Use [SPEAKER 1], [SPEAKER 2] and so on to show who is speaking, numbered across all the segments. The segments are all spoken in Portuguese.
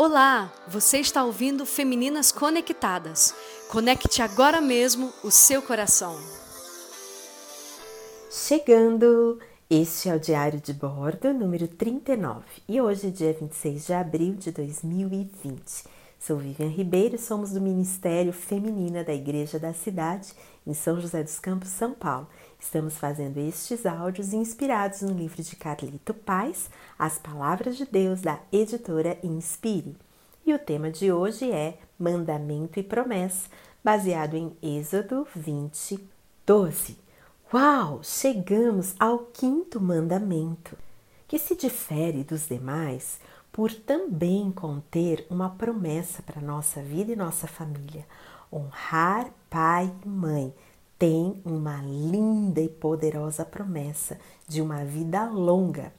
[SPEAKER 1] Olá, você está ouvindo Femininas Conectadas. Conecte agora mesmo o seu coração.
[SPEAKER 2] Chegando! Este é o Diário de Bordo número 39 e hoje, dia 26 de abril de 2020. Sou Vivian Ribeiro somos do Ministério Feminina da Igreja da Cidade, em São José dos Campos, São Paulo. Estamos fazendo estes áudios inspirados no livro de Carlito Paz, As Palavras de Deus, da editora Inspire. E o tema de hoje é Mandamento e Promessa, baseado em Êxodo 20, 12. Uau! Chegamos ao quinto mandamento, que se difere dos demais por também conter uma promessa para nossa vida e nossa família. Honrar pai e mãe tem uma linda e poderosa promessa de uma vida longa.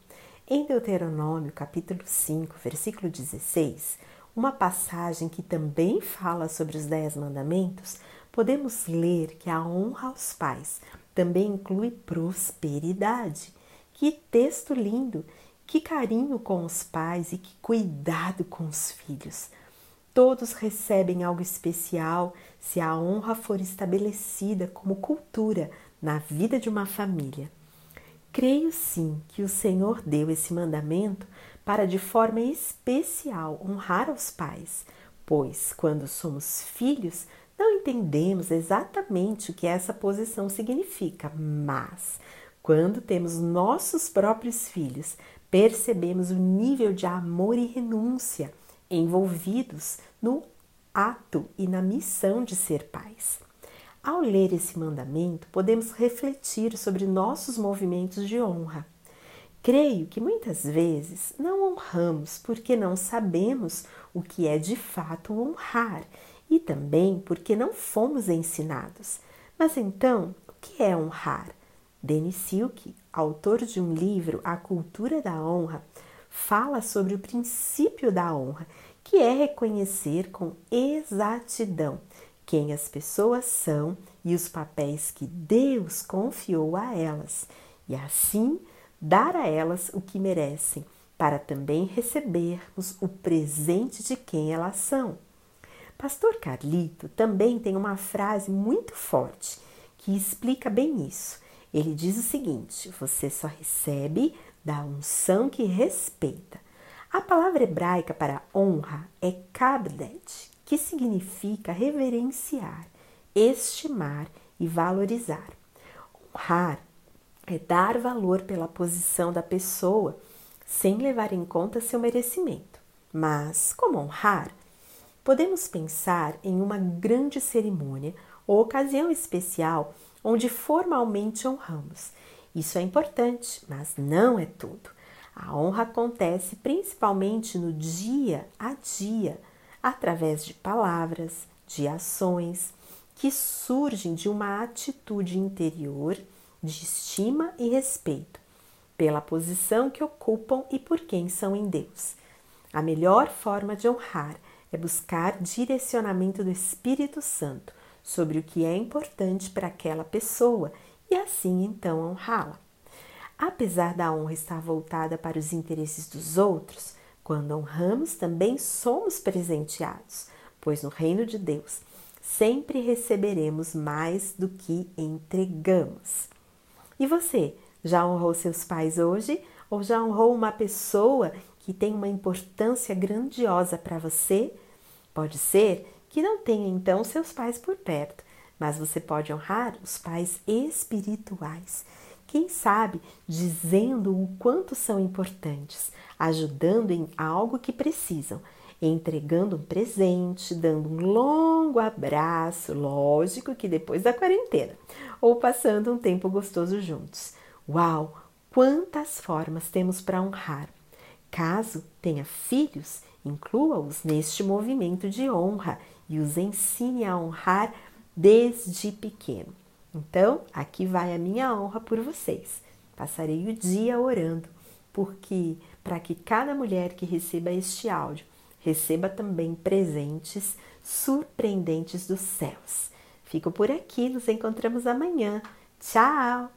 [SPEAKER 2] Em Deuteronômio, capítulo 5, versículo 16, uma passagem que também fala sobre os dez mandamentos, podemos ler que a honra aos pais também inclui prosperidade. Que texto lindo! Que carinho com os pais e que cuidado com os filhos. Todos recebem algo especial se a honra for estabelecida como cultura na vida de uma família. Creio sim que o Senhor deu esse mandamento para de forma especial honrar os pais, pois quando somos filhos não entendemos exatamente o que essa posição significa, mas quando temos nossos próprios filhos, percebemos o nível de amor e renúncia envolvidos no ato e na missão de ser pais. Ao ler esse mandamento, podemos refletir sobre nossos movimentos de honra. Creio que muitas vezes não honramos porque não sabemos o que é de fato honrar e também porque não fomos ensinados. Mas então, o que é honrar? Denis Silke, autor de um livro A Cultura da Honra, fala sobre o princípio da honra, que é reconhecer com exatidão quem as pessoas são e os papéis que Deus confiou a elas, e assim dar a elas o que merecem, para também recebermos o presente de quem elas são. Pastor Carlito também tem uma frase muito forte que explica bem isso. Ele diz o seguinte: você só recebe da unção que respeita. A palavra hebraica para honra é kabdet, que significa reverenciar, estimar e valorizar. Honrar é dar valor pela posição da pessoa sem levar em conta seu merecimento. Mas como honrar? Podemos pensar em uma grande cerimônia ou ocasião especial onde formalmente honramos. Isso é importante, mas não é tudo. A honra acontece principalmente no dia a dia, através de palavras, de ações que surgem de uma atitude interior de estima e respeito pela posição que ocupam e por quem são em Deus. A melhor forma de honrar é buscar direcionamento do Espírito Santo sobre o que é importante para aquela pessoa e assim então honrá-la. Apesar da honra estar voltada para os interesses dos outros, quando honramos também somos presenteados, pois no reino de Deus sempre receberemos mais do que entregamos. E você, já honrou seus pais hoje ou já honrou uma pessoa que tem uma importância grandiosa para você? Pode ser que não tenha então seus pais por perto, mas você pode honrar os pais espirituais. Quem sabe dizendo o quanto são importantes, ajudando em algo que precisam, entregando um presente, dando um longo abraço, lógico que depois da quarentena, ou passando um tempo gostoso juntos. Uau! Quantas formas temos para honrar! Caso tenha filhos, inclua-os neste movimento de honra e os ensine a honrar desde pequeno. Então, aqui vai a minha honra por vocês. Passarei o dia orando, porque para que cada mulher que receba este áudio receba também presentes surpreendentes dos céus. Fico por aqui, nos encontramos amanhã. Tchau!